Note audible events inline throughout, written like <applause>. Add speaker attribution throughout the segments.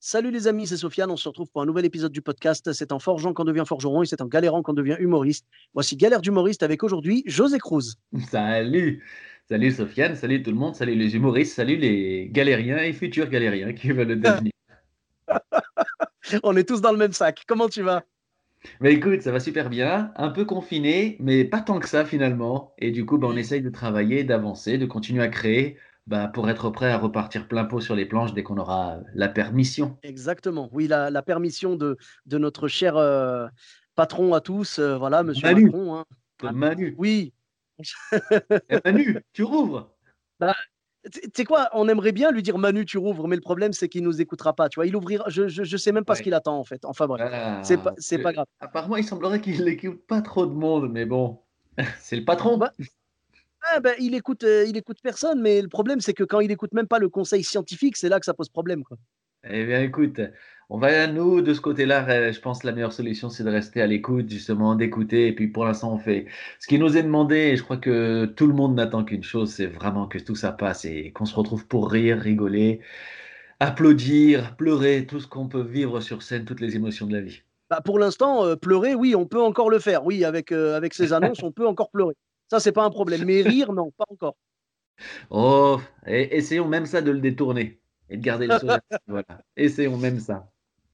Speaker 1: Salut les amis, c'est Sofiane. On se retrouve pour un nouvel épisode du podcast. C'est en forgeant qu'on devient forgeron et c'est en galérant qu'on devient humoriste. Voici Galère d'humoriste avec aujourd'hui José Cruz. <laughs>
Speaker 2: Salut, salut Sofiane, salut tout le monde, salut les humoristes, salut les galériens et futurs galériens qui veulent le devenir. <laughs>
Speaker 1: On est tous dans le même sac. Comment tu vas?
Speaker 2: Mais écoute, ça va super bien, un peu confiné, mais pas tant que ça finalement. Et du coup, bah, on essaye de travailler, d'avancer, de continuer à créer bah, pour être prêt à repartir plein pot sur les planches dès qu'on aura la permission.
Speaker 1: Exactement. Oui, la, la permission de, de notre cher euh, patron à tous, euh, voilà, monsieur
Speaker 2: Manu.
Speaker 1: Macron. hein.
Speaker 2: Manu.
Speaker 1: Oui.
Speaker 2: Eh, Manu, tu rouvres
Speaker 1: Tu tu sais quoi, on aimerait bien lui dire Manu, tu rouvres, mais le problème, c'est qu'il nous écoutera pas. Tu vois, il ouvrira. Je, je, je sais même pas ce qu'il attend en fait. Enfin bref,
Speaker 2: Voilà.
Speaker 1: c'est pas, c'est pas grave.
Speaker 2: Apparemment, il semblerait qu'il n'écoute pas trop de monde, mais bon, <laughs> c'est le patron.
Speaker 1: Bah, Ah, ben, il écoute, euh, il écoute personne, mais le problème, c'est que quand il écoute même pas le conseil scientifique, c'est là que ça pose problème. Quoi.
Speaker 2: Eh bien, écoute, on va, nous, de ce côté-là, euh, je pense que la meilleure solution, c'est de rester à l'écoute, justement, d'écouter. Et puis, pour l'instant, on fait ce qui nous est demandé. Et je crois que tout le monde n'attend qu'une chose, c'est vraiment que tout ça passe et qu'on se retrouve pour rire, rigoler, applaudir, pleurer, tout ce qu'on peut vivre sur scène, toutes les émotions de la vie.
Speaker 1: Bah, pour l'instant, euh, pleurer, oui, on peut encore le faire. Oui, avec, euh, avec ces annonces, on peut encore pleurer. Ça, c'est pas un problème. Mais <laughs> rire, non, pas encore.
Speaker 2: Oh, et essayons même ça de le détourner et de garder le sourire. <laughs> Voilà, essayons même ça.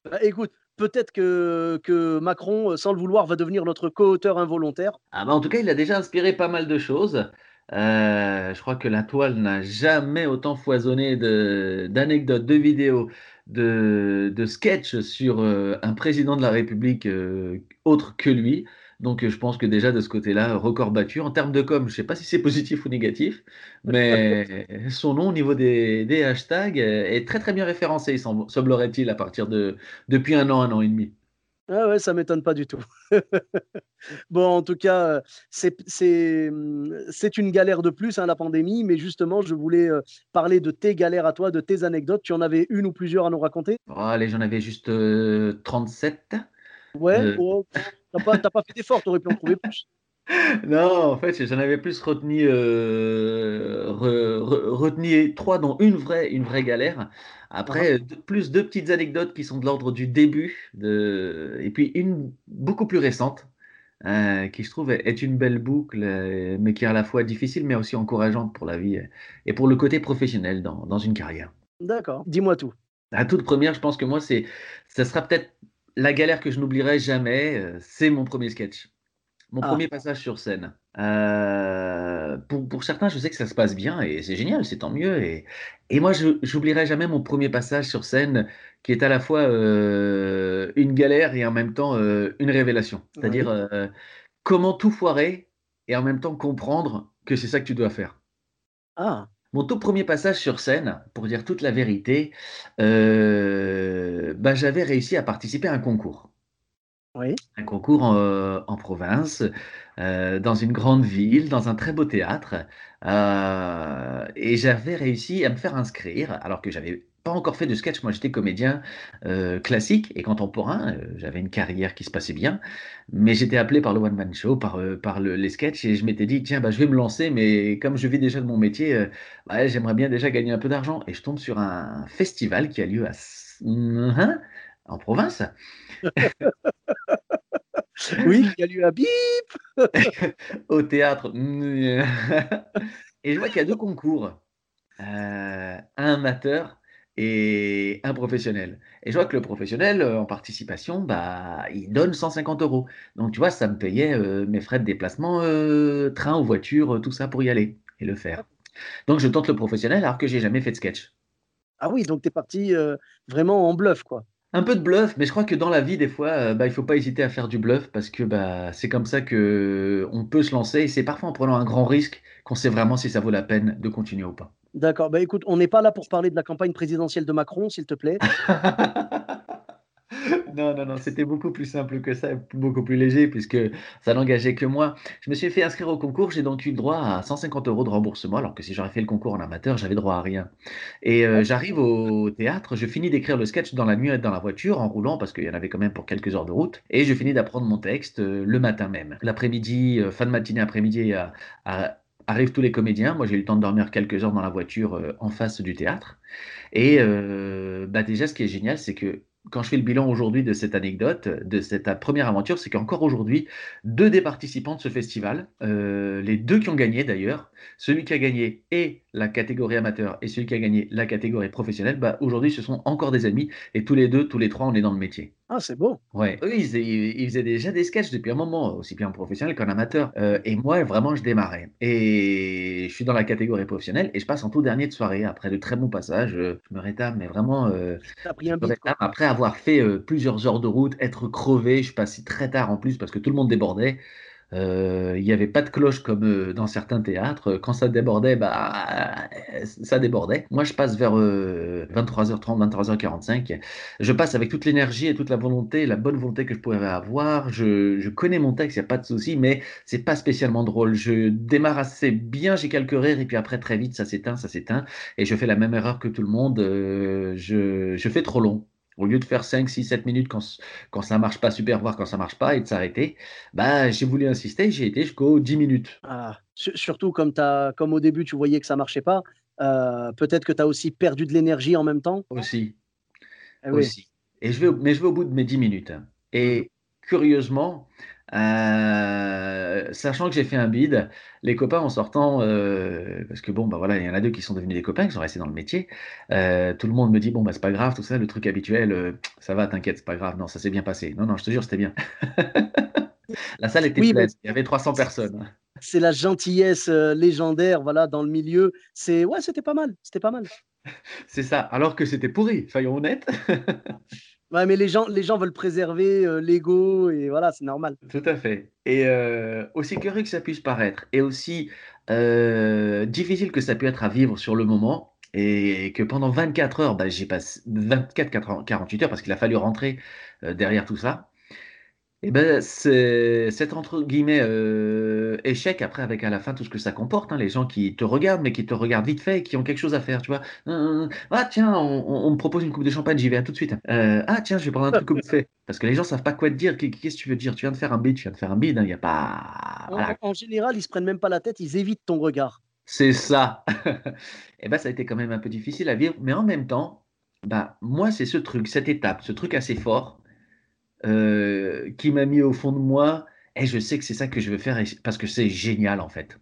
Speaker 1: Bah, écoute, peut-être que, que Macron, euh, sans le vouloir, va devenir notre co-auteur involontaire.
Speaker 2: Ah bah, en tout cas, il a déjà inspiré pas mal de choses. Euh, je crois que la toile n'a jamais autant foisonné de- d'anecdotes, de, vidéos, de, de sketchs sur euh, un président de la République euh, autre que lui. Donc euh, je pense que déjà de ce côté-là, record battu. En termes de com, je ne sais pas si c'est positif ou négatif, <laughs> mais son nom au niveau des, des hashtags euh, est très très bien référencé, il semble- semblerait-il, à partir de depuis un an, un an et demi.
Speaker 1: Ah ouais, ça m'étonne pas du tout. <laughs> bon, en tout cas, c'est une galère de plus, hein, la pandémie, mais justement, je voulais euh, parler de tes galères à toi, de tes anecdotes. Tu en avais une ou plusieurs à nous raconter?
Speaker 2: Oh, allez, j'en avais juste euh, 37.
Speaker 1: Ouais,
Speaker 2: Euh.
Speaker 1: oh, t'as pas, fait d'effort, t'aurais pu en trouver plus. <laughs>
Speaker 2: Non, en fait, j'en avais plus retenu, euh, re- re- retenu trois, dont une vraie, une vraie galère. Après, deux- plus deux petites anecdotes qui sont de l'ordre du début, de... et puis une beaucoup plus récente, euh, qui je trouve est est une belle boucle, euh, mais qui est à la fois difficile, mais aussi encourageante pour la vie euh, et pour le côté professionnel dans, dans une carrière.
Speaker 1: D'accord, dis-moi tout.
Speaker 2: La toute première, je pense que moi, c'est, ça sera peut-être la galère que je n'oublierai jamais, euh, c'est mon premier sketch. Mon
Speaker 1: Ah.
Speaker 2: premier passage sur scène. Euh, pour, pour certains, je sais que ça se passe bien et c'est génial, c'est tant mieux. Et, et moi, je j'oublierai jamais mon premier passage sur scène qui est à la fois euh, une galère et en même temps euh, une révélation. C'est-à-dire comment tout foirer et en même temps comprendre que c'est ça que tu dois faire.
Speaker 1: Ah,
Speaker 2: Mon tout premier passage sur scène, pour dire toute la vérité, euh, ben, j'avais réussi à participer à un concours.
Speaker 1: oui.
Speaker 2: Un concours en, en province, euh, dans une grande ville, dans un très beau théâtre. euh, et j'avais réussi à me faire inscrire, alors que j'avais pas encore fait de sketch. Moi, j'étais comédien euh, classique et contemporain. euh, j'avais une carrière qui se passait bien. Mais j'étais appelé par le One Man Show, par, euh, par le- les sketchs. Et je m'étais dit, tiens, bah, je vais me lancer. Mais comme je vis déjà de mon métier, ouais, j'aimerais bien déjà gagner un peu d'argent. Et je tombe sur un festival qui a lieu à, Hein en province. <laughs>
Speaker 1: Oui, il y a lieu à bip. <laughs>
Speaker 2: au théâtre. Et je vois qu'il y a deux concours, un amateur et un professionnel. Et je vois que le professionnel, euh, en participation, bah, il donne 150 euros. Donc, tu vois, ça me payait euh, mes frais de déplacement, euh, train ou voiture, tout ça pour y aller et le faire. Donc, je tente le professionnel alors que j'ai jamais fait de sketch.
Speaker 1: Ah oui, donc tu es parti vraiment en bluff, quoi.
Speaker 2: Un peu de bluff, mais je crois que dans la vie, des fois, bah, il faut pas hésiter à faire du bluff parce que bah, c'est comme ça que on peut se lancer et c'est parfois en prenant un grand risque qu'on sait vraiment si ça vaut la peine de continuer ou pas.
Speaker 1: D'accord. Bah, écoute, on n'est pas là pour parler de la campagne présidentielle de Macron, s'il te plaît. <laughs>
Speaker 2: Non, non, non, c'était beaucoup plus simple que ça, beaucoup plus léger puisque ça n'engageait que moi. Je me suis fait inscrire au concours, j'ai donc eu droit à 150 euros de remboursement, alors que si j'aurais fait le concours en amateur, j'avais droit à rien. Et euh, j'arrive au théâtre, je finis d'écrire le sketch dans la nuit dans la voiture, en roulant, parce qu'il y en avait quand même pour quelques heures de route, et je finis d'apprendre mon texte euh, le matin même. L'après-midi, euh, fin de matinée, après-midi, arrivent tous les comédiens. Moi, j'ai eu le temps de dormir quelques heures dans la voiture en face du théâtre. Et bah déjà, ce qui est génial, c'est que quand je fais le bilan aujourd'hui de cette anecdote, de cette première aventure, c'est qu'encore aujourd'hui, deux des participants de ce festival, euh, les deux qui ont gagné d'ailleurs, celui qui a gagné et la catégorie amateur et celui qui a gagné la catégorie professionnelle, bah, aujourd'hui ce sont encore des amis et tous les deux, tous les trois, on est dans le métier.
Speaker 1: Ah, c'est beau.
Speaker 2: Ouais, eux, ils, ils, faisaient déjà des sketchs depuis un moment, aussi bien en professionnel qu'en amateur. Euh, et moi, vraiment, je démarrais. Et je suis dans la catégorie professionnelle et je passe en tout dernier de soirée après de très bons passages. Je me rétame, mais vraiment, euh,
Speaker 1: pris un
Speaker 2: après avoir fait euh, plusieurs heures de route, être crevé, je suis passé très tard en plus parce que tout le monde débordait. Euh, il n'y avait pas de cloche comme euh, dans certains théâtres. Quand ça débordait, bah, ça débordait. Moi, je passe vers 23h30, euh, 23h45. Je passe avec toute l'énergie et toute la volonté, la bonne volonté que je pourrais avoir. Je, connais mon texte, il n'y a pas de souci, mais c'est pas spécialement drôle. Je démarre assez bien, j'ai quelques rires, et puis après, très vite, ça s'éteint, ça s'éteint. Et je fais la même erreur que tout le monde. je, je fais trop long. Au lieu de faire 5, 6, 7 minutes quand, quand ça marche pas super, voir quand ça marche pas et de s'arrêter, bah, j'ai voulu insister, j'ai été jusqu'aux 10 minutes.
Speaker 1: Ah, surtout comme, as, comme au début tu voyais que ça marchait pas, euh, peut-être que tu as aussi perdu de l'énergie en même temps.
Speaker 2: Aussi. Eh aussi. Et je vais, mais je vais au bout de mes 10 minutes. Et curieusement, euh, sachant que j'ai fait un bid, les copains en sortant, euh, parce que bon, bah voilà, il y en a deux qui sont devenus des copains, qui sont restés dans le métier. Euh, tout le monde me dit bon, bah c'est pas grave, tout ça, le truc habituel, ça va, t'inquiète, c'est pas grave. Non, ça s'est bien passé. Non, non, je te jure, c'était bien. <laughs> la salle était pleine, il y avait 300 personnes.
Speaker 1: C'est la gentillesse légendaire, voilà, dans le milieu. C'est ouais, c'était pas mal, c'était pas mal.
Speaker 2: c'est ça, alors que c'était pourri, soyons honnêtes. <laughs>
Speaker 1: Ouais, mais les gens, les gens veulent préserver euh, l'ego et voilà, c'est normal.
Speaker 2: Tout à fait. Et euh, aussi curieux que ça puisse paraître, et aussi euh, difficile que ça puisse être à vivre sur le moment, et que pendant 24 heures, bah, j'ai passé 24, 48 heures parce qu'il a fallu rentrer derrière tout ça. Et ben, c'est cet entre guillemets euh, échec après avec à la fin tout ce que ça comporte, hein, les gens qui te regardent mais qui te regardent vite fait, qui ont quelque chose à faire, tu vois. ah tiens, on, me propose une coupe de champagne, j'y vais tout de suite. Euh, ah tiens, je vais prendre un truc comme fait. Parce que les gens savent pas quoi te dire. Qu'est-ce que tu veux dire? Tu viens de faire un bid, tu viens de faire un bid, il hein, n'y a pas.
Speaker 1: En, général, ils se prennent même pas la tête, ils évitent ton regard.
Speaker 2: C'est ça. <laughs> et ben ça a été quand même un peu difficile à vivre, mais en même temps, bah moi c'est ce truc, cette étape, ce truc assez fort euh, qui m'a mis au fond de moi. Et je sais que c'est ça que je veux faire parce que c'est génial en fait.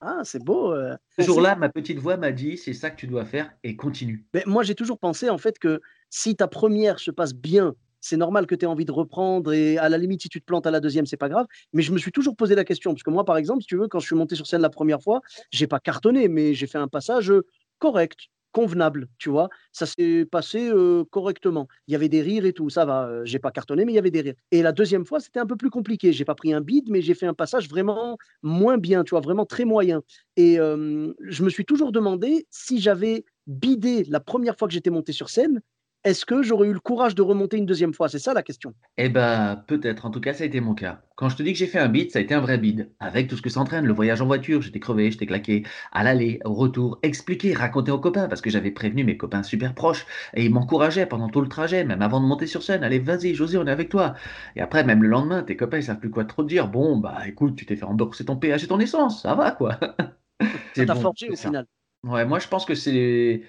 Speaker 1: Ah, c'est beau.
Speaker 2: Euh. Ce jour-là, ma petite voix m'a dit c'est ça que tu dois faire et continue.
Speaker 1: Mais moi, j'ai toujours pensé en fait que si ta première se passe bien, c'est normal que tu aies envie de reprendre et à la limite, si tu te plantes à la deuxième, c'est pas grave. Mais je me suis toujours posé la question parce que moi, par exemple, si tu veux, quand je suis monté sur scène la première fois, j'ai pas cartonné, mais j'ai fait un passage correct convenable, tu vois? Ça s'est passé correctement. Il y avait des rires et tout, ça va. j'ai pas cartonné, mais il y avait des rires. Et la deuxième fois, c'était un peu plus compliqué. J'ai pas pris un bide, mais j'ai fait un passage vraiment moins bien, tu vois, vraiment très moyen. Et je me suis toujours demandé si j'avais bidé la première fois que j'étais monté sur scène, est-ce que j'aurais eu le courage de remonter une deuxième fois? C'est ça la question.
Speaker 2: Eh ben, peut-être. En tout cas, ça a été mon cas. Quand je te dis que j'ai fait un bid, ça a été un vrai bid. Avec tout ce que ça entraîne, le voyage en voiture, j'étais crevé, j'étais claqué. À l'aller, au retour, expliquer, raconter aux copains, parce que j'avais prévenu mes copains super proches. Et ils m'encourageaient pendant tout le trajet, même avant de monter sur scène. Allez, vas-y, José, on est avec toi. Et après, même le lendemain, tes copains, ils savent plus quoi trop te dire. Bon, bah écoute, tu t'es fait rembourser ton péage et ton essence, ça va quoi. <laughs>
Speaker 1: ça t'a forgé au final.
Speaker 2: Ouais, moi je pense que c'est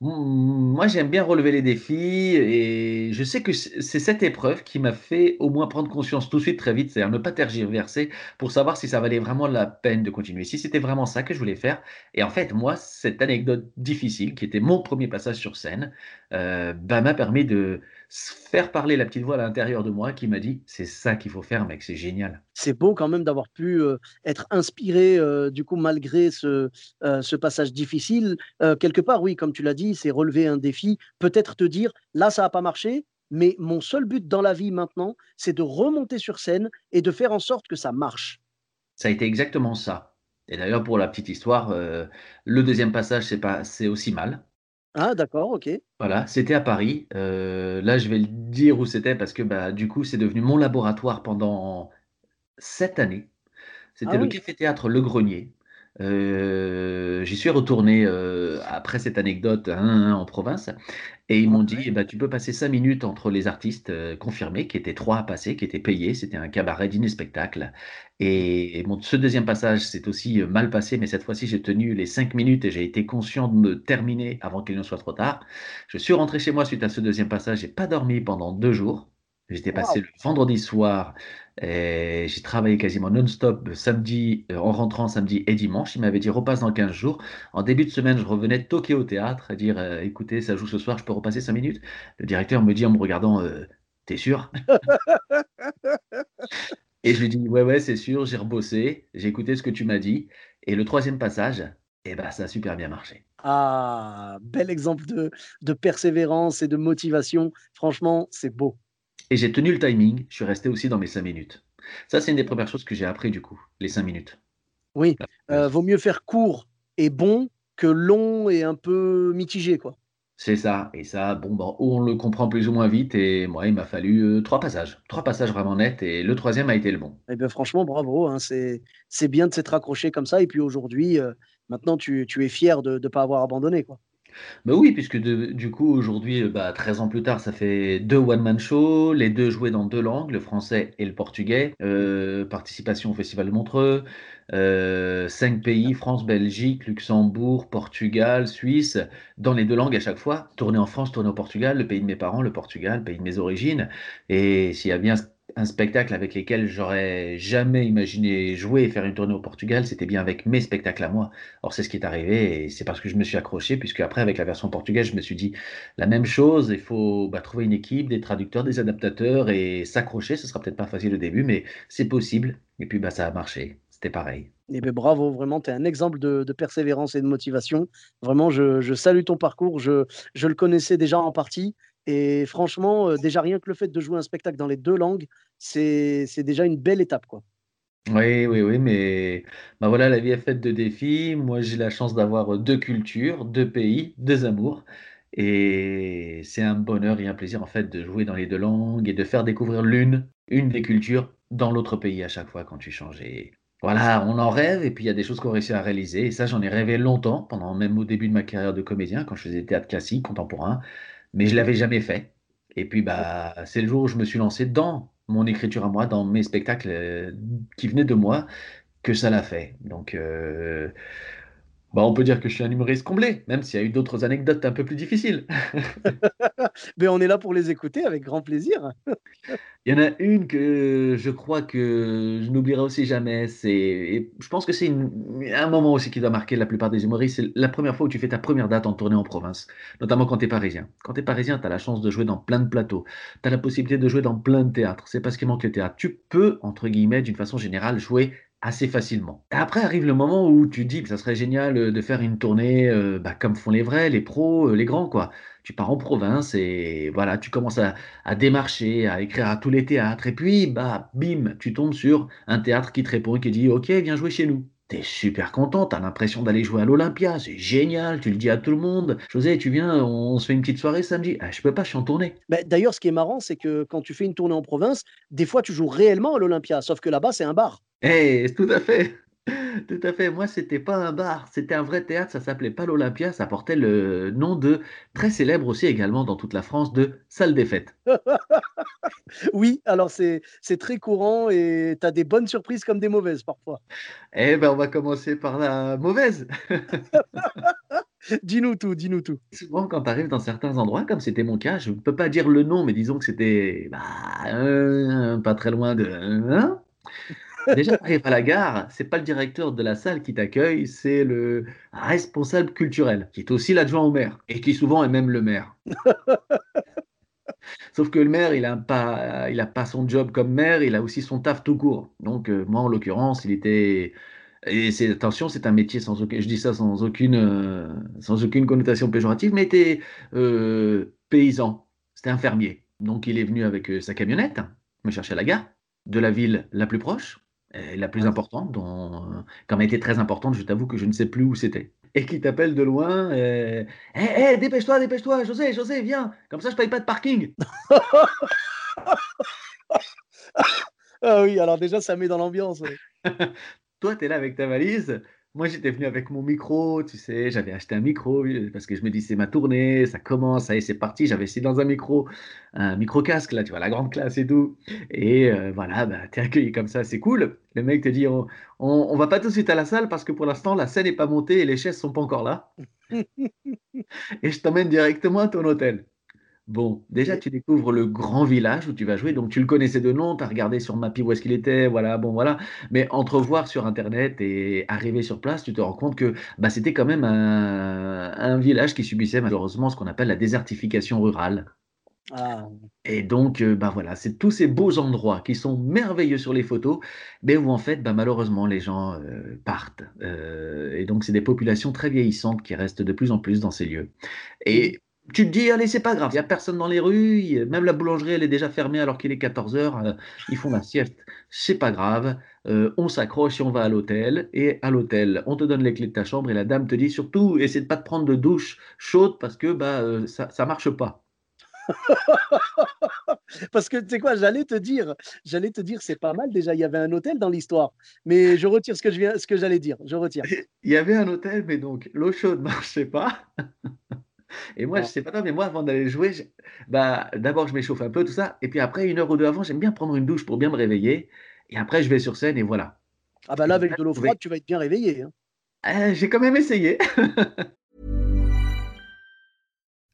Speaker 2: moi, j'aime bien relever les défis et je sais que c'est cette épreuve qui m'a fait au moins prendre conscience tout de suite très vite, c'est-à-dire ne pas tergiverser pour savoir si ça valait vraiment la peine de continuer, si c'était vraiment ça que je voulais faire. Et en fait, moi, cette anecdote difficile, qui était mon premier passage sur scène, euh, bah, m'a permis de faire parler la petite voix à l'intérieur de moi qui m'a dit c'est ça qu'il faut faire, mec, c'est génial.
Speaker 1: C'est beau quand même d'avoir pu euh, être inspiré, euh, du coup, malgré ce, ce passage difficile. quelque part, oui, comme tu l'as dit, c'est relever un défi, peut-être te dire là, ça n'a pas marché, mais mon seul but dans la vie maintenant, c'est de remonter sur scène et de faire en sorte que ça marche.
Speaker 2: Ça a été exactement ça. Et d'ailleurs, pour la petite histoire, le deuxième passage, c'est pas, c'est aussi mal.
Speaker 1: Ah d'accord, OK.
Speaker 2: Voilà, c'était à Paris. là, je vais le dire où c'était parce que, bah, du coup, c'est devenu mon laboratoire pendant 7 années.
Speaker 1: Ah
Speaker 2: C'était le
Speaker 1: oui.
Speaker 2: café-théâtre Le Grenier. Heu, j'y suis retourné, heu, après cette anecdote, hein, en province et ils m'ont dit. «Eh bah, tu peux passer 5 minutes entre les artistes, heu, confirmés», qui étaient 3 à passer, qui étaient payés. C'était un cabaret dîner-spectacle et bon, ce deuxième passage s'est aussi, mal passé, mais cette fois-ci, j'ai tenu les 5 minutes et j'ai été conscient de me terminer avant qu'il ne soit trop tard. Je suis rentré chez moi suite à ce deuxième passage, j'ai pas dormi pendant 2 jours. J'étais passé le vendredi soir et j'ai travaillé quasiment non-stop samedi, heu, en rentrant samedi et dimanche. Il m'avait dit: «Repasse dans 15 jours». En début de semaine, je revenais toquer au théâtre, dire: «Heu, écoutez, ça joue ce soir, je peux repasser 5 minutes?» le directeur me dit en me regardant: «Heu, tu sûr?» et je lui dis: «Ouais, ouais, c'est sûr, j'ai rebossé, j'ai écouté ce que tu m'as dit» et le troisième passage, et bah, ça a super bien marché.
Speaker 1: Ah! Bel exemple de de persévérance et de motivation. Franchement, c'est beau.
Speaker 2: Et j'ai tenu le timing, je suis resté aussi dans mes 5 minutes. Ça, c'est une des premières choses que j'ai appris du coup, les 5 minutes.
Speaker 1: Oui,
Speaker 2: heu,
Speaker 1: vaut mieux faire court et bon que long et un peu mitigé, quoi.
Speaker 2: c'est ça et ça, bon, bah, on le comprend plus ou moins vite et moi, il m'a fallu, heu, 3 passages. 3 passages vraiment nets et le troisième a été le bon.
Speaker 1: Eh beh, franchement bravo, hein, c'est bien de s'être accroché comme ça et puis aujourd'hui, heu, maintenant tu tu es fier de de pas avoir abandonné, quoi.
Speaker 2: Bah, oui, puisque du coup, aujourd'hui, heu, bah, 13 ans plus tard, ça fait 2 one man show, les 2 joués dans 2 langues, le français et le portugais, heu, participation au festival de Montreux, heu, 5 pays, France, Belgique, Luxembourg, Portugal, Suisse, dans les 2 langues à chaque fois. Tourné en France, tourné au Portugal, le pays de mes parents, le Portugal, pays de mes origines. Et s'il y a bien un spectacle avec lesquels j'aurais jamais imaginé jouer et faire une tournée au Portugal, c'était bien avec mes spectacles à moi. Or, c'est ce qui est arrivé et c'est parce que je me suis accroché, puisque après, avec la version portugaise, je me suis dit la même chose, il faut bah, trouver une équipe, des traducteurs, des adaptateurs et s'accrocher. Ce sera peut-être pas facile au début, mais c'est possible. Et puis, bah, ça a marché. C'était pareil.
Speaker 1: Eh beh, bravo, vraiment, tu es un exemple de de persévérance et de motivation. Vraiment, je je salue ton parcours, je je le connaissais déjà en partie et franchement, heu, déjà rien que le fait de jouer un spectacle dans les 2 langues, c'est déjà une belle étape, quoi.
Speaker 2: Oui, oui, oui, mais bah, voilà, la vie est faite de défis. Moi, j'ai la chance d'avoir, heu, 2 cultures, 2 pays, 2 amours et c'est un bonheur et un plaisir, en fait, de jouer dans les 2 langues et de faire découvrir l'une une des cultures dans l'autre pays à chaque fois quand tu changes et voilà, on en rêve et puis il y a des choses qu'on réussit à réaliser et ça, j'en ai rêvé longtemps, pendant même au début de ma carrière de comédien, quand je faisais théâtre classique, contemporain, mais je l'avais jamais fait et puis, bah, c'est le jour où je me suis lancé dans mon écriture à moi, dans mes spectacles, heu, qui venaient de moi, que ça l'a fait. Donc, heu, bah, on peut dire que je suis un humoriste comblé, même s'il y a eu d'autres anecdotes un peu plus difficiles. <laughs>
Speaker 1: Beh, on est là pour les écouter avec grand plaisir. <laughs>
Speaker 2: Il y en a une que je crois que je n'oublierai aussi jamais, c'est et je pense que c'est un moment aussi qui doit marquer la plupart des humoristes, c'est la première fois où tu fais ta première date en tournée en province, notamment quand tu es parisien. Quand tu es parisien, tu as la chance de jouer dans plein de plateaux, tu as la possibilité de jouer dans plein de théâtres, c'est pas ce qui manque le théâtre. Tu peux, entre guillemets, d'une façon générale, jouer assez facilement. Après arrive le moment où tu dis: «Ça serait génial, de faire une tournée, bah, comme font les vrais, les pros, les grands, quoi». Tu pars en province et voilà, tu commences à démarcher, à écrire à tous les théâtres et puis, bah, bim, tu tombes sur un théâtre qui te répond et qui dit: «OK, viens jouer chez nous». Tu es super content, tu as l'impression d'aller jouer à l'Olympia, c'est génial, tu le dis à tout le monde: «José, tu viens, on se fait une petite soirée samedi?» «Ah, je peux pas, je suis en tournée».
Speaker 1: Bah, d'ailleurs, ce qui est marrant, c'est que quand tu fais une tournée en province, des fois, tu joues réellement à l'Olympia, sauf que là-bas, c'est un bar.
Speaker 2: Eh, tout à fait, <laughs> tout à fait. Moi, c'était pas un bar, c'était un vrai théâtre, ça s'appelait pas l'Olympia, ça portait le nom de très célèbre aussi également dans toute la France, de salle des fêtes. <laughs>
Speaker 1: Oui, alors c'est très courant et tu as des bonnes surprises comme des mauvaises parfois.
Speaker 2: Eh ben, on va commencer par la mauvaise. <laughs>
Speaker 1: Dis-nous tout, dis-nous tout.
Speaker 2: Souvent, quand tu arrives dans certains endroits, comme c'était mon cas, je ne peux pas dire le nom, mais disons que c'était, bah, heu, pas très loin de hein? Déjà, tu arrives à la gare, c'est pas le directeur de la salle qui t'accueille, c'est le responsable culturel, qui est aussi l'adjoint au maire et qui souvent est même le maire. <laughs> Sauf que le maire, il a pas il a pas son job comme maire, il a aussi son taf tout court. Donc, heu, moi, en l'occurrence, il était et c'est attention, c'est un métier sans aucun je dis ça sans aucune, heu, sans aucune connotation péjorative, mais était, heu, paysan. C'était un fermier. Donc il est venu avec, sa camionnette, me chercher à la gare de la ville la plus proche Et la plus importante, dont, euh, comme elle était très importante, je t'avoue que je ne sais plus où c'était. Et qui t'appelle de loin. Hé, hé, dépêche-toi, dépêche-toi, José, José, viens. Comme ça, je paye pas de parking. <laughs>
Speaker 1: ah oui, alors déjà, ça met dans l'ambiance. <laughs>
Speaker 2: Toi, tu es là avec ta valise. Moi, j'étais venu avec mon micro, tu sais, j'avais acheté un micro parce que je me dis, c'est ma tournée, ça commence, ça y est, c'est parti. J'avais essayé dans un micro, un micro-casque, là, tu vois, la grande classe et tout. Et euh, voilà, bah, <laughs> es accueilli comme ça, c'est cool. Le mec te dit, on, on, va pas tout de suite à la salle parce que pour l'instant, la scène n'est pas montée et les chaises sont pas encore là. <laughs> et je t'emmène directement à ton hôtel. Bon, déjà, tu découvres le grand village où tu vas jouer. Donc, tu le connaissais de nom, tu as regardé sur Mappy où est-ce qu'il était, voilà, bon, voilà. Mais entrevoir sur Internet et arriver sur place, tu te rends compte que bah, c'était quand même un, village qui subissait malheureusement ce qu'on appelle la désertification rurale. Ah. Et donc, euh, bah voilà, c'est tous ces beaux endroits qui sont merveilleux sur les photos, mais où en fait, bah, malheureusement, les gens euh, partent. Euh, et donc, c'est des populations très vieillissantes qui restent de plus en plus dans ces lieux. Et tu te dis, allez, c'est pas grave, il n'y a personne dans les rues, même la boulangerie, elle est déjà fermée alors qu'il est 14 heures, euh, ils font la sieste, c'est pas grave, euh, on s'accroche et on va à l'hôtel, et à l'hôtel, on te donne les clés de ta chambre et la dame te dit surtout, essaie de pas te prendre de douche chaude parce que bah, euh, ça, ça marche pas. <laughs>
Speaker 1: Parce que tu sais quoi, j'allais te dire, j'allais te dire, c'est pas mal déjà. Il y avait un hôtel dans l'histoire, mais je retire ce que je viens, ce que j'allais dire. Je retire. <laughs>
Speaker 2: Il y avait un hôtel, mais donc l'eau chaude marchait pas. <laughs> Et moi, je sais pas toi, mais moi, avant d'aller jouer, bah, d'abord, je m'échauffe un peu, tout ça. Et puis après, une heure ou deux avant, j'aime bien prendre une douche pour bien me réveiller. Et après, je vais sur scène et voilà.
Speaker 1: Ah bah là, avec de l'eau froide, tu vas être bien réveillé. Hein.
Speaker 2: Euh, j'ai quand même essayé. <laughs>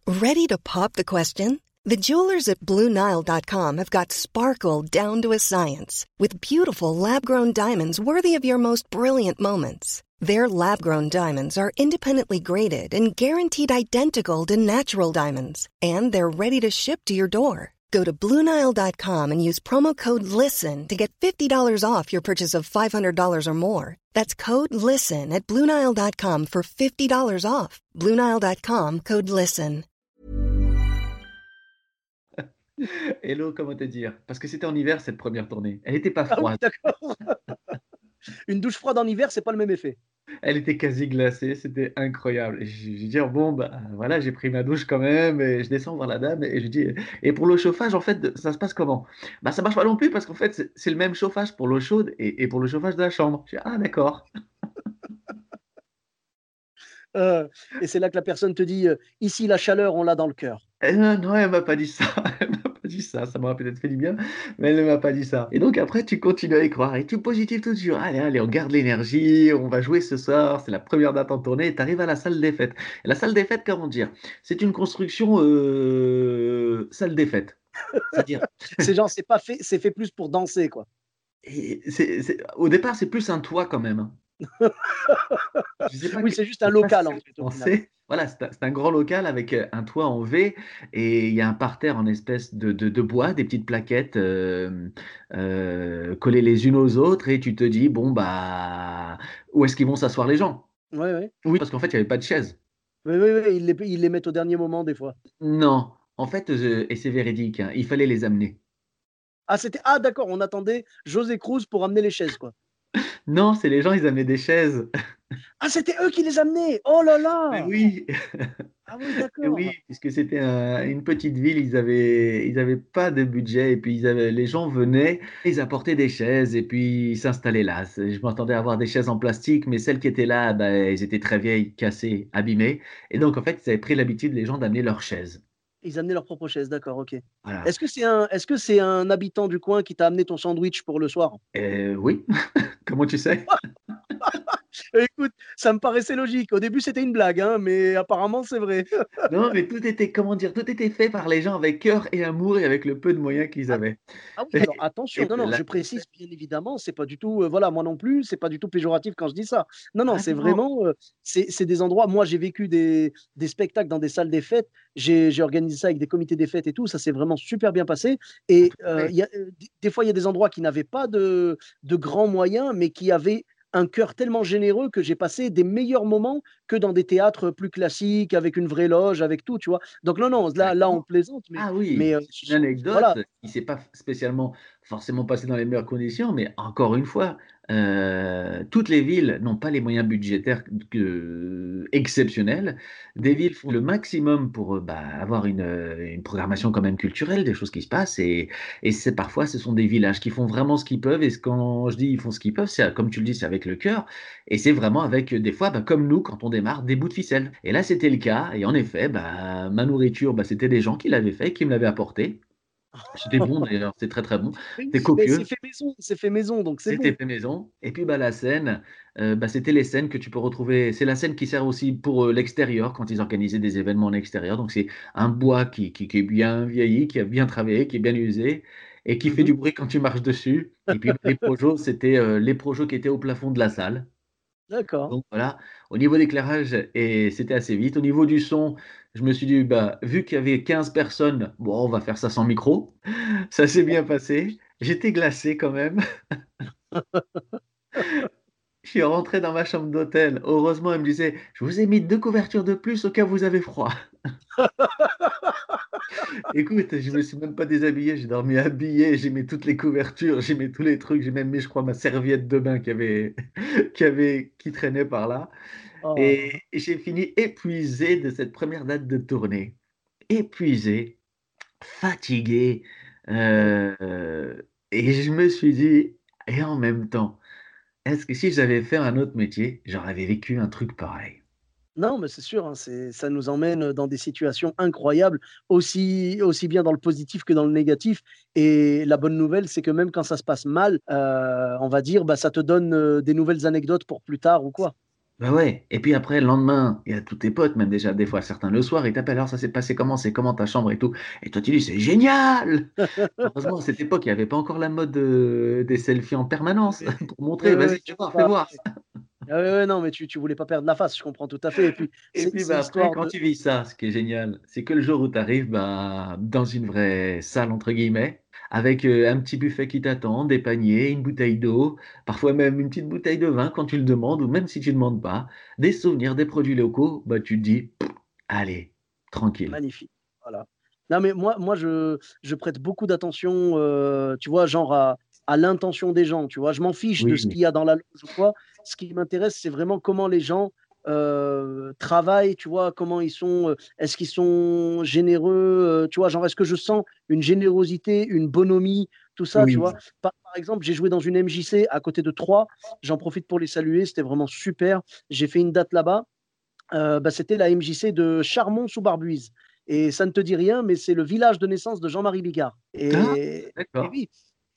Speaker 3: Ready to pop the question? The jewelers at BlueNile.com have got sparkle down to a science with beautiful lab-grown diamonds worthy of your most brilliant moments. Their lab grown diamonds are independently graded and guaranteed identical to natural diamonds, and they're ready to ship to your door. Go to Bluenile.com and use promo code LISTEN to get $50 off your purchase of $500 or more. That's code LISTEN at Bluenile.com for $50 off. Bluenile.com code LISTEN. <laughs>
Speaker 2: Hello, comment te dire Parce que c'était en hiver cette première tournée. Elle n'était pas froide. Ah oui, d'accord. <laughs>
Speaker 1: Une douche froide en hiver, c'est pas le même effet.
Speaker 2: Elle était quasi glacée, c'était incroyable. Et je, dis, bon, bah voilà, j'ai pris ma douche quand même, et je descends voir la dame, et je dis, et pour le chauffage, en fait, ça se passe comment? Bah ça marche pas non plus, parce qu'en fait, c'est le même chauffage pour l'eau chaude et, pour le chauffage de la chambre. Je dis, ah d'accord. <laughs>
Speaker 1: Euh, et c'est là que la personne te dit, euh, ici la chaleur, on l'a dans le cœur.
Speaker 2: non, non, elle m'a pas dit ça. <laughs> dit ça, ça m'aurait peut-être fait du bien, mais elle ne m'a pas dit ça. Et donc après, tu continues à y croire, et tu positif toujours. Allez, allez, on garde l'énergie, on va jouer ce soir, c'est la première date en tournée, et tu arrives à la salle des fêtes. Et la salle des fêtes, comment dire? C'est une construction euh, salle des fêtes.
Speaker 1: C'est-à-dire, <laughs> c'est genre, c'est pas fait, c'est fait plus pour danser, quoi.
Speaker 2: Et au départ, c'est plus un toit quand même. <laughs>
Speaker 1: Oui, c'est juste un local en
Speaker 2: fait. Voilà, c'est un, grand local avec euh, un toit en V et il y a un parterre en espèce de, de, bois, des petites plaquettes euh, euh, collées les unes aux autres et tu te dis, bon, bah, où est-ce qu'ils vont s'asseoir les gens?
Speaker 1: Oui, oui.
Speaker 2: Oui, parce qu'en fait, il n'y avait pas de chaise.
Speaker 1: Oui, oui, oui, ils les, ils les mettent au dernier moment des fois.
Speaker 2: Non, en fait, et c'est véridique, hein, il fallait les amener.
Speaker 1: Ah, c'était ah d'accord, on attendait José Cruz pour amener les chaises quoi.
Speaker 2: Non, c'est les gens, ils amenaient des chaises.
Speaker 1: Ah, c'était eux qui les amenaient Oh là là
Speaker 2: oui
Speaker 1: Ah oui, d'accord.
Speaker 2: Oui, puisque c'était une petite ville, ils n'avaient ils avaient pas de budget, et puis ils avaient, les gens venaient, ils apportaient des chaises, et puis ils s'installaient là. Je m'entendais avoir des chaises en plastique, mais celles qui étaient là, bah, elles étaient très vieilles, cassées, abîmées. Et donc, en fait, ils avaient pris l'habitude, les gens, d'amener leurs chaises.
Speaker 1: Ils amenaient leur propre chaise, d'accord, ok. Est-ce que c'est un, est-ce que c'est un habitant du coin qui t'a amené ton sandwich pour le soir?
Speaker 2: Euh, Oui. <laughs> Comment tu sais? <laughs> <laughs>
Speaker 1: Écoute, ça me paraissait logique. Au début, c'était une blague, hein, mais apparemment, c'est vrai. <laughs>
Speaker 2: non, mais tout était, comment dire, tout était fait par les gens avec cœur et amour et avec le peu de moyens qu'ils ah, avaient.
Speaker 1: Ah oui, alors <laughs> attention, non, non, je précise bien évidemment, c'est pas du tout, euh, voilà, moi non plus, c'est pas du tout péjoratif quand je dis ça. Non, non, ah, c'est vraiment, euh, c'est des endroits. Moi, j'ai vécu des, des, spectacles dans des salles des fêtes. J'ai organisé ça avec des comités des fêtes et tout. Ça s'est vraiment super bien passé. Et euh, y a, des fois, il y a des endroits qui n'avaient pas de, de grands moyens, mais qui avaient un cœur tellement généreux que j'ai passé des meilleurs moments que dans des théâtres plus classiques, avec une vraie loge, avec tout, tu vois. Donc non, non, là, là on plaisante.
Speaker 2: Mais, ah oui, mais, une anecdote qui ne s'est pas spécialement forcément passée dans les meilleures conditions, mais encore une fois, euh, toutes les villes n'ont pas les moyens budgétaires exceptionnels. Des villes font le maximum pour euh, bah, avoir une, une, programmation quand même culturelle, des choses qui se passent. Et, et c'est parfois, ce sont des villages qui font vraiment ce qu'ils peuvent. Et quand je dis ils font ce qu'ils peuvent, c'est comme tu le dis, c'est avec le cœur. Et c'est vraiment avec des fois, bah, comme nous, quand on démarre, des bouts de ficelle. Et là, c'était le cas. Et en effet, bah, ma nourriture, bah, c'était des gens qui l'avaient fait, qui me l'avaient apporté. C'était bon d'ailleurs, c'est très très bon. C'était copieux.
Speaker 1: C'est fait maison, c'est fait maison, donc c'est
Speaker 2: C'était fait maison. Et puis bah, la scène, euh, bah, c'était les scènes que tu peux retrouver. C'est la scène qui sert aussi pour euh, l'extérieur quand ils organisaient des événements en extérieur. Donc c'est un bois qui, qui, est bien vieilli, qui a bien travaillé, qui est bien usé et qui fait mhm. du bruit quand tu marches dessus. Et puis les projets, c'était euh, les projets qui étaient au plafond de la salle.
Speaker 1: D'accord.
Speaker 2: Donc voilà, au niveau d'éclairage, et c'était assez vite. Au niveau du son, je me suis dit, bah, vu qu'il y avait 15 personnes, bon, on va faire ça sans micro. Ça s'est bien passé. J'étais glacé quand même. je suis rentré dans ma chambre d'hôtel. Heureusement, elle me disait, je vous ai mis deux couvertures de plus au cas où vous avez froid. Écoute, je me suis même pas déshabillé, j'ai dormi <laughs> habillé, j'ai mis toutes les couvertures, j'ai mis tous les trucs, j'ai même mis, je crois, ma serviette de bain qui avait, <laughs> qui avait, qui traînait par là. Oh. Et j'ai fini épuisé de cette première date de tournée, épuisé, fatigué, euh, et je me suis dit, et en même temps, est-ce que si j'avais fait un autre métier, j'aurais vécu un truc pareil?
Speaker 1: Non, mais c'est sûr, hein, ça nous emmène dans des situations incroyables, aussi, aussi bien dans le positif que dans le négatif. Et la bonne nouvelle, c'est que même quand ça se passe mal, euh, on va dire, bah, ça te donne euh, des nouvelles anecdotes pour plus tard ou quoi.
Speaker 2: Bah ouais, et puis après, le lendemain, il y a tous tes potes, même déjà des fois certains le soir, ils t'appellent, alors ça s'est passé comment, c'est comment ta chambre et tout? Et toi tu dis, c'est génial <laughs> Heureusement, à cette époque, il n'y avait pas encore la mode euh, des selfies en permanence <laughs> pour montrer, vas-y, tu vois, fais voir.
Speaker 1: Ah ouais, non, mais tu, tu voulais pas perdre la face, je comprends tout à fait. Et puis,
Speaker 2: et puis bah, après, quand tu vis ça, ce qui est génial, c'est que le jour où tu arrives bah, dans une vraie salle, entre guillemets, avec euh, un petit buffet qui t'attend, des paniers, une bouteille d'eau, parfois même une petite bouteille de vin quand tu le demandes, ou même si tu ne demandes pas, des souvenirs, des produits locaux, bah, tu te dis, allez, tranquille.
Speaker 1: Magnifique. Voilà. Non, mais moi, moi je, je prête beaucoup d'attention, euh, tu vois, genre à, à l'intention des gens, tu vois. Je m'en fiche de ce qu'il y a dans la loge ou quoi. Ce qui m'intéresse, c'est vraiment comment les gens euh, travaillent, tu vois, comment ils sont, euh, est-ce qu'ils sont généreux, euh, tu vois, genre est-ce que je sens une générosité, une bonhomie, tout ça, tu vois. Par, exemple, j'ai joué dans une MJC à côté de Troyes, j'en profite pour les saluer, c'était vraiment super. J'ai fait une date là-bas, bah, c'était la MJC de Charmont sous Barbuise. Et ça ne te dit rien, mais c'est le village de naissance de Jean-Marie Bigard. Et,
Speaker 2: ah, et
Speaker 1: oui,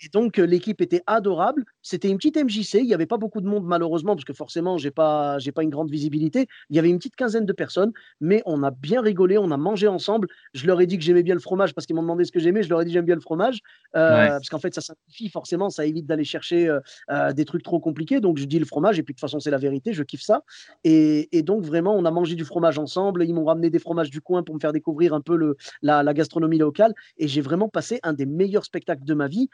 Speaker 1: et donc, l'équipe était adorable. C'était une petite MJC. Il n'y avait pas beaucoup de monde, malheureusement, parce que forcément, je n'ai pas, pas une grande visibilité. Il y avait une petite quinzaine de personnes, mais on a bien rigolé, on a mangé ensemble. Je leur ai dit que j'aimais bien le fromage parce qu'ils m'ont demandé ce que j'aimais. Je leur ai dit j'aime bien le fromage, euh, parce qu'en fait, ça simplifie forcément, ça évite d'aller chercher euh, euh, des trucs trop compliqués. Donc, je dis le fromage, et puis de toute façon, c'est la vérité, je kiffe ça. Et, donc, vraiment, on a mangé du fromage ensemble. Ils m'ont ramené des fromages du coin pour me faire découvrir un peu le, la, la gastronomie locale. Et j'ai vraiment passé un des meilleurs spectacles de ma vie.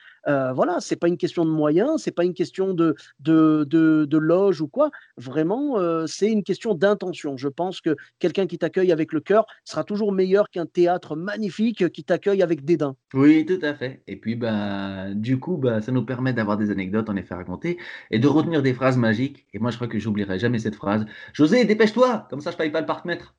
Speaker 1: Voilà, c'est pas une question de moyens, c'est pas une question de, de, loge ou quoi. Vraiment, euh, c'est une question d'intention. Je pense que quelqu'un qui t'accueille avec le cœur sera toujours meilleur qu'un théâtre magnifique qui t'accueille avec dédain.
Speaker 2: Oui, tout à fait. Et puis, bah, du coup, bah, ça nous permet d'avoir des anecdotes, en effet, raconter et de retenir des phrases magiques. Et moi, je crois que j'oublierai jamais cette phrase. José, dépêche-toi, comme ça, je paye pas le parc-mètre.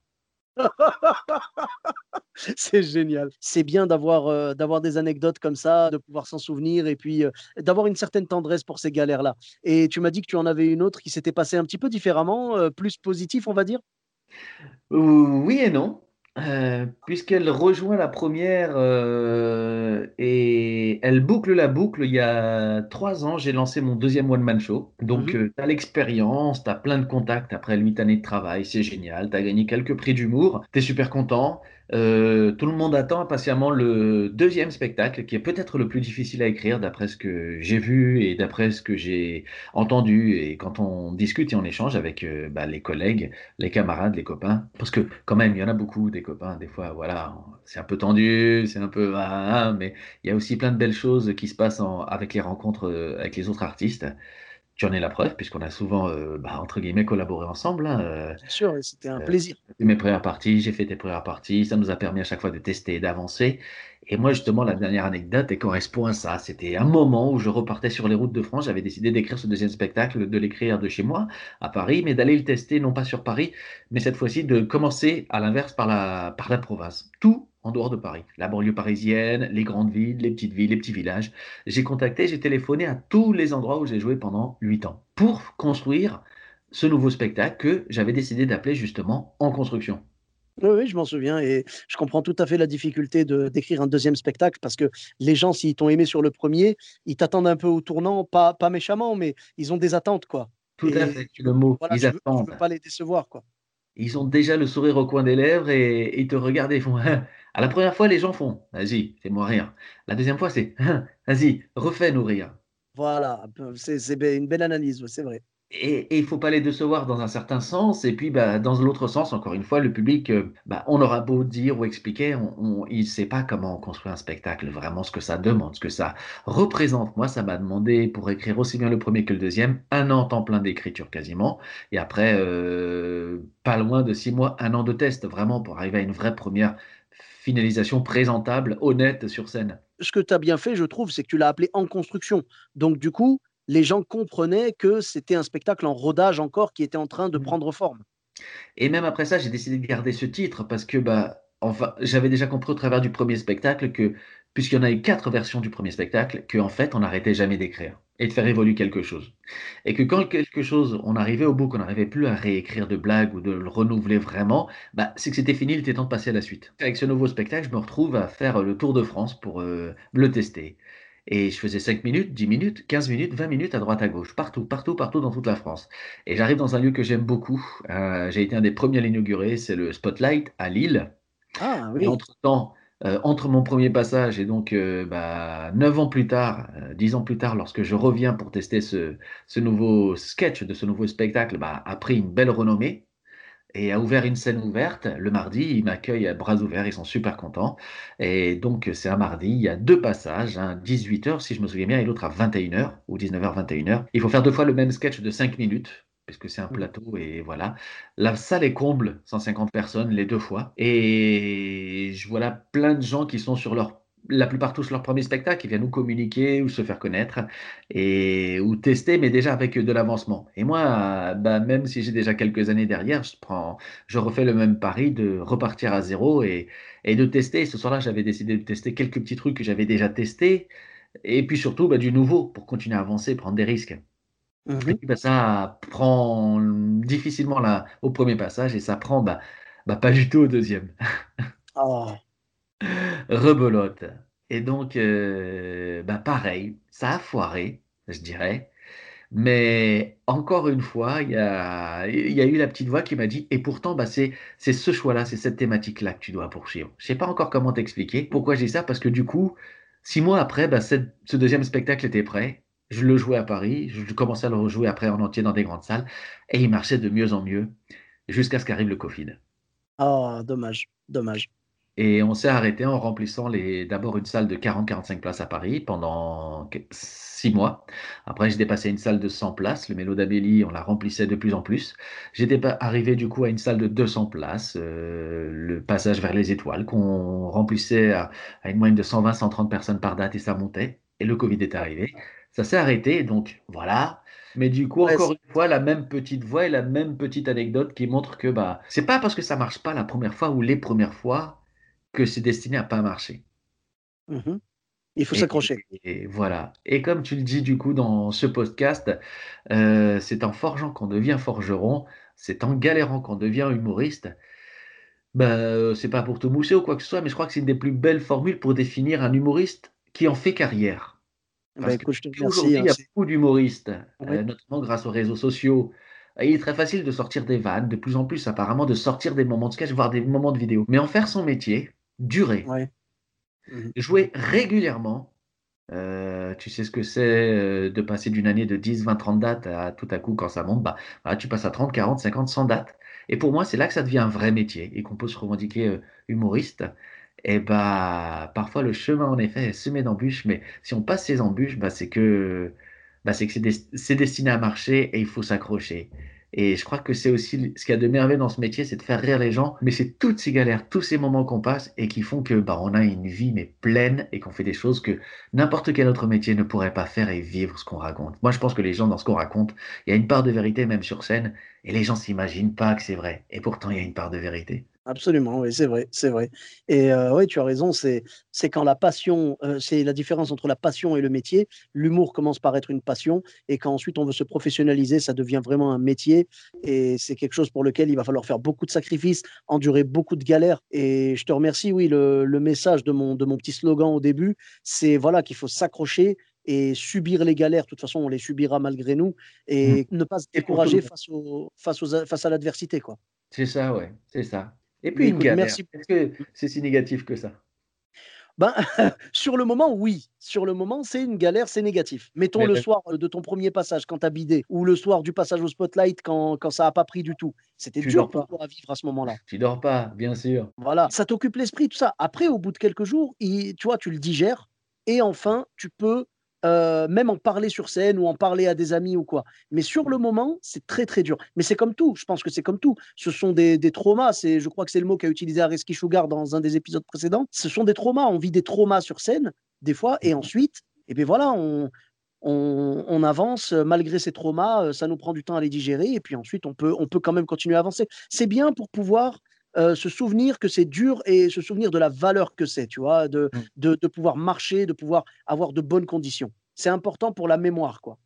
Speaker 2: <laughs>
Speaker 1: c'est génial. C'est bien d'avoir euh, d'avoir des anecdotes comme ça, de pouvoir s'en souvenir et puis euh, d'avoir une certaine tendresse pour ces galères-là. Et tu m'as dit que tu en avais une autre qui s'était passée un petit peu différemment, euh, plus positif, on va dire?
Speaker 2: Oui et non. Euh, puisqu'elle rejoint la première euh, et elle boucle la boucle. Il y a trois ans, j'ai lancé mon deuxième one-man show. Donc, euh, tu as l'expérience, tu as plein de contacts après huit années de travail, c'est génial. Tu as gagné quelques prix d'humour, tu es super content. Euh, tout le monde attend impatiemment le deuxième spectacle, qui est peut-être le plus difficile à écrire, d'après ce que j'ai vu et d'après ce que j'ai entendu. Et quand on discute et on échange avec euh, bah, les collègues, les camarades, les copains, parce que quand même, il y en a beaucoup des copains. Des fois, voilà, c'est un peu tendu, c'est un peu, ah, mais il y a aussi plein de belles choses qui se passent avec les rencontres euh, avec les autres artistes. Tu en es la preuve, puisqu'on a souvent, euh, bah, entre guillemets, collaboré ensemble. hein, euh,
Speaker 1: Bien sûr, c'était un
Speaker 2: euh,
Speaker 1: plaisir.
Speaker 2: mes premières parties, j'ai fait tes premières parties, ça nous a permis à chaque fois de tester et d'avancer. Et moi, justement, la dernière anecdote, elle correspond à ça. C'était un moment où je repartais sur les routes de France. J'avais décidé d'écrire ce deuxième spectacle, de l'écrire de chez moi, à Paris, mais d'aller le tester, non pas sur Paris, mais cette fois-ci de commencer à l'inverse par la, par la province. Tout en dehors de Paris. La banlieue parisienne, les grandes villes, les petites villes, les petits villages. J'ai contacté, j'ai téléphoné à tous les endroits où j'ai joué pendant huit ans pour construire ce nouveau spectacle que j'avais décidé d'appeler justement En construction.
Speaker 1: Oui, oui, je m'en souviens et je comprends tout à fait la difficulté de d'écrire un deuxième spectacle parce que les gens, s'ils t'ont aimé sur le premier, ils t'attendent un peu au tournant, pas, pas méchamment, mais ils ont des attentes, quoi.
Speaker 2: Tout à
Speaker 1: Et
Speaker 2: fait, c'est le mot.
Speaker 1: voilà,
Speaker 2: Ils
Speaker 1: je veux, je
Speaker 2: attendent.
Speaker 1: veux pas les décevoir, quoi.
Speaker 2: Ils ont déjà le sourire au coin des lèvres et, ils te regardent et ils font <laughs> À la première fois, les gens font Vas-y, fais-moi rire. La deuxième fois, c'est Vas-y, refais-nous rire.
Speaker 1: Voilà, c'est une belle analyse, c'est vrai.
Speaker 2: Et, il faut pas les décevoir dans un certain sens. Et puis, bah, dans l'autre sens, encore une fois, le public, euh, bah, on aura beau dire ou expliquer, on, on- il ne sait pas comment on construit un spectacle, vraiment ce que ça demande, ce que ça représente. Moi, ça m'a demandé, pour écrire aussi bien le premier que le deuxième, un an temps plein d'écriture quasiment. Et après, euh, pas loin de six mois, un an de test, vraiment, pour arriver à une vraie première finalisation présentable, honnête sur scène.
Speaker 1: Ce que tu as bien fait, je trouve, c'est que tu l'as appelé en construction. Donc, du coup, les gens comprenaient que c'était un spectacle en rodage encore qui était en train de
Speaker 2: Mm.
Speaker 1: prendre forme.
Speaker 2: Et même après ça, j'ai décidé de garder ce titre parce que bah, enfin, j'avais déjà compris au travers du premier spectacle que, puisqu'il y en a eu quatre versions du premier spectacle, qu'en fait, on n'arrêtait jamais d'écrire et de faire évoluer quelque chose. Et que quand quelque chose, on arrivait au bout, qu'on n'arrivait plus à réécrire de blagues ou de le renouveler vraiment, bah, c'est que c'était fini, il était temps de passer à la suite. Avec ce nouveau spectacle, je me retrouve à faire le tour de France pour euh, le tester. Et je faisais 5 minutes, 10 minutes, 15 minutes, 20 minutes à droite à gauche, partout, partout, partout dans toute la France. Et j'arrive dans un lieu que j'aime beaucoup. Euh, j'ai été un des premiers à l'inaugurer, c'est le Spotlight à Lille.
Speaker 1: Ah
Speaker 2: Et
Speaker 1: oui,
Speaker 2: entre-temps, euh, entre mon premier passage et donc euh, bah, 9 ans plus tard, euh, 10 ans plus tard, lorsque je reviens pour tester ce, nouveau sketch de ce nouveau spectacle, bah, a pris une belle renommée et a ouvert une scène ouverte le mardi. Ils m'accueillent à bras ouverts, ils sont super contents. Et donc, c'est un mardi, il y a deux passages, un 18h si je me souviens bien, et l'autre à 21h ou 19h, 21h. Il faut faire deux fois le même sketch de 5 minutes. Puisque c'est un
Speaker 1: Mhm.
Speaker 2: plateau et voilà. La salle est comble, 150 personnes les deux fois. Et je vois là plein de gens qui sont sur leur, la plupart tous leur premier spectacle, qui viennent nous communiquer ou se faire connaître et ou tester, mais déjà avec de l'avancement. Et moi, bah, même si j'ai déjà quelques années derrière, je prends, je refais le même pari de repartir à zéro et, et de tester. Ce soir-là, j'avais décidé de tester quelques petits trucs que j'avais déjà testés, et puis surtout bah, du nouveau pour continuer à avancer, prendre des risques. Et puis bah, ça prend difficilement là, au premier passage et ça prend bah, bah, pas du tout au deuxième. <laughs>
Speaker 1: Ah,
Speaker 2: Rebelote. Et donc, euh, bah, pareil, ça a foiré, je dirais. Mais encore une fois, il y a, il y a eu la petite voix qui m'a dit, et pourtant, bah, c'est, c'est ce choix-là, c'est cette thématique-là que tu dois poursuivre. Je sais pas encore comment t'expliquer. Pourquoi j'ai ça? Parce que du coup, six mois après, bah, cette- ce deuxième spectacle était prêt. Je le jouais à Paris, je commençais à le rejouer après en entier dans des grandes salles, et il marchait de mieux en mieux jusqu'à ce qu'arrive le Covid.
Speaker 1: ah, dommage, dommage.
Speaker 2: Et on s'est arrêté en remplissant les, d'abord une salle de 40-45 places à Paris pendant six mois. Après, j'ai dépassé une salle de 100 places. Le Mélo d'Abelli, on la remplissait de plus en plus. J'étais arrivé du coup à une salle de 200 places, euh, le passage vers les étoiles, qu'on remplissait à, à une moyenne de 120-130 personnes par date et ça montait. Et le Covid est arrivé. Ça s'est arrêté, donc voilà. Mais du coup, encore une fois, la même petite voix et la même petite anecdote qui montre que bah, c'est pas parce que ça marche pas la première fois ou les premières fois que c'est destiné à pas marcher.
Speaker 1: Mhm. Il faut s'accrocher.
Speaker 2: et voilà. Et comme tu le dis du coup dans ce podcast, euh, c'est en forgeant qu'on devient forgeron, c'est en galérant qu'on devient humoriste. Bah, euh, c'est pas pour te mousser ou quoi que ce soit, mais je crois que c'est une des plus belles formules pour définir un humoriste qui en fait carrière.
Speaker 1: Bah,
Speaker 2: Parce que
Speaker 1: écoute, je te remercie.
Speaker 2: aujourd'hui,
Speaker 1: hein,
Speaker 2: il y a
Speaker 1: c'est-
Speaker 2: beaucoup d'humoristes, euh, notamment grâce aux réseaux sociaux. Et il est très facile de sortir des vannes, de plus en plus apparemment de sortir des moments de sketch, voire des moments de vidéo. Mais en faire son métier, durer,
Speaker 1: Ouais. Mhm.
Speaker 2: jouer régulièrement, euh, tu sais ce que c'est euh, de passer d'une année de 10, 20, 30 dates à tout à coup quand ça monte, bah, voilà, tu passes à 30, 40, 50, 100 dates. Et pour moi, c'est là que ça devient un vrai métier et qu'on peut se revendiquer euh, humoriste. Et bah, parfois le chemin en effet est semé d'embûches, mais si on passe ces embûches, bah, c'est que bah, c'est destiné à marcher et il faut s'accrocher. Et je crois que c'est aussi ce qu'il y a de merveilleux dans ce métier, c'est de faire rire les gens. Mais c'est toutes ces galères, tous ces moments qu'on passe et qui font que bah, on a une vie mais pleine et qu'on fait des choses que n'importe quel autre métier ne pourrait pas faire et vivre ce qu'on raconte. Moi, je pense que les gens dans ce qu'on raconte, il y a une part de vérité même sur scène et les gens s'imaginent pas que c'est vrai. Et pourtant, il y a une part de vérité.
Speaker 1: Absolument, oui, c'est vrai, c'est vrai. Et oui, tu as raison, c'est quand la passion, c'est la différence entre la passion et le métier. L'humour commence par être une passion et quand ensuite on veut se professionnaliser, ça devient vraiment un métier et c'est quelque chose pour lequel il va falloir faire beaucoup de sacrifices, endurer beaucoup de galères. Et je te remercie, oui, le, le message de mon, de mon petit slogan au début, c'est voilà qu'il faut s'accrocher, et subir les galères. De toute façon, on les subira malgré nous et mmh. ne pas se décourager face, au, face, aux, face à l'adversité. quoi.
Speaker 2: C'est ça, ouais, c'est ça. Et puis une galère. Merci. Est-ce que c'est si négatif que ça
Speaker 1: ben, <laughs> sur le moment, oui. Sur le moment, c'est une galère, c'est négatif. Mettons le soir de ton premier passage quand tu as bidé, ou le soir du passage au spotlight quand, quand ça n'a pas pris du tout. C'était dur pour toi à vivre à ce moment-là.
Speaker 2: Tu dors pas, bien sûr.
Speaker 1: Voilà, ça t'occupe l'esprit, tout ça. Après, au bout de quelques jours, tu vois, tu le digères, et enfin, tu peux euh, même en parler sur scène ou en parler à des amis ou quoi. Mais sur le moment, c'est très très dur. Mais c'est comme tout, je pense que c'est comme tout. Ce sont des, des traumas, je crois que c'est le mot qu'a utilisé Areski Sugar dans un des épisodes précédents. Ce sont des traumas, on vit des traumas sur scène, des fois, et ensuite, et eh bien voilà, on, on, on, avance malgré ces traumas, euh, ça nous prend du temps à les digérer, et puis ensuite, on peut, on peut quand même continuer à avancer. C'est bien pour pouvoir euh, se souvenir que c'est dur et se souvenir de la valeur que c'est, tu vois, de, mmh. de, de, pouvoir marcher, de pouvoir avoir de bonnes conditions. C'est important pour la mémoire, quoi.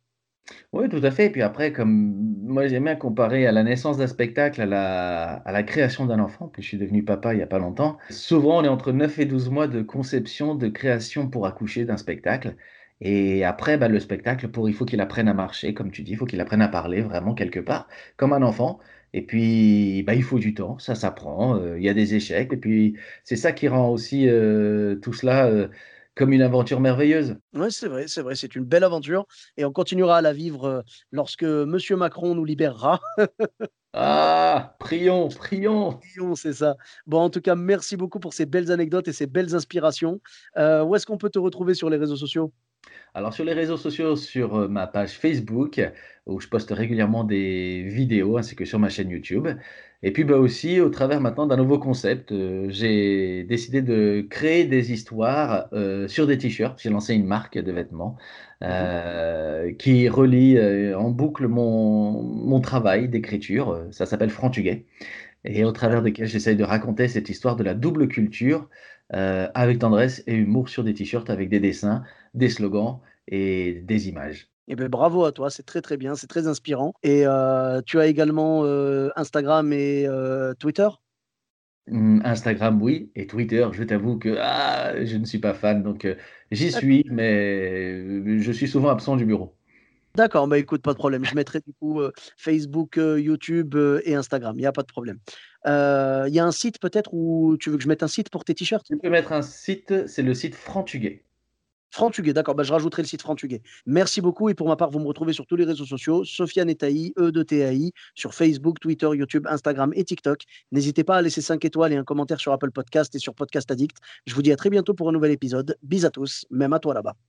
Speaker 2: Oui, tout à fait. Et puis après, comme moi j'aime bien comparer à la naissance d'un spectacle à la, à la création d'un enfant, puis je suis devenu papa il n'y a pas longtemps. Souvent, on est entre 9 et 12 mois de conception, de création pour accoucher d'un spectacle. Et après, bah, le spectacle, pour, il faut qu'il apprenne à marcher, comme tu dis, il faut qu'il apprenne à parler vraiment quelque part, comme un enfant. Et puis, bah, il faut du temps, ça s'apprend, euh, il y a des échecs. Et puis, c'est ça qui rend aussi euh, tout cela euh, comme une aventure merveilleuse.
Speaker 1: Oui, c'est vrai, c'est vrai, c'est une belle aventure. Et on continuera à la vivre lorsque Monsieur Macron nous libérera. <laughs>
Speaker 2: ah, prions, prions.
Speaker 1: Prions, c'est ça. Bon, en tout cas, merci beaucoup pour ces belles anecdotes et ces belles inspirations. où est-ce qu'on peut te retrouver sur les réseaux sociaux?
Speaker 2: Alors sur les réseaux sociaux, sur euh, ma page Facebook, où je poste régulièrement des vidéos, ainsi que sur ma chaîne YouTube. Et puis bah, aussi au travers maintenant d'un nouveau concept, euh, j'ai décidé de créer des histoires euh, sur des t-shirts. J'ai lancé une marque de vêtements qui relie en boucle mon, mon travail d'écriture. Ça s'appelle Frantuguet. Et au travers desquels j'essaye de raconter cette histoire de la double culture avec tendresse et humour sur des t-shirts avec des dessins des slogans et des images.
Speaker 1: Eh ben, bravo à toi, c'est très très bien, c'est très inspirant. Et euh, tu as également euh, Instagram et euh, Twitter?
Speaker 2: Mmh, Instagram, oui, et Twitter, je t'avoue que ah, je ne suis pas fan, donc j'y suis, mais je suis souvent absent du bureau.
Speaker 1: D'accord, bah écoute, pas de problème. Je mettrai du coup Facebook, YouTube et Instagram, il n'y a pas de problème. Il y a un site peut-être où tu veux que je mette un site pour tes t-shirts?
Speaker 2: Tu peux mettre un site, c'est le site Frantuguet.
Speaker 1: Frantuguet, d'accord, bah, je rajouterai le site Frantuguet. Merci beaucoup et pour ma part, vous me retrouvez sur tous les réseaux sociaux, Sofiane Etaï, E de TAI, sur Facebook, Twitter, YouTube, Instagram et TikTok. N'hésitez pas à laisser 5 étoiles et un commentaire sur Apple Podcast et sur Podcast Addict. Je vous dis à très bientôt pour un nouvel épisode. Bis à tous, même à toi là-bas.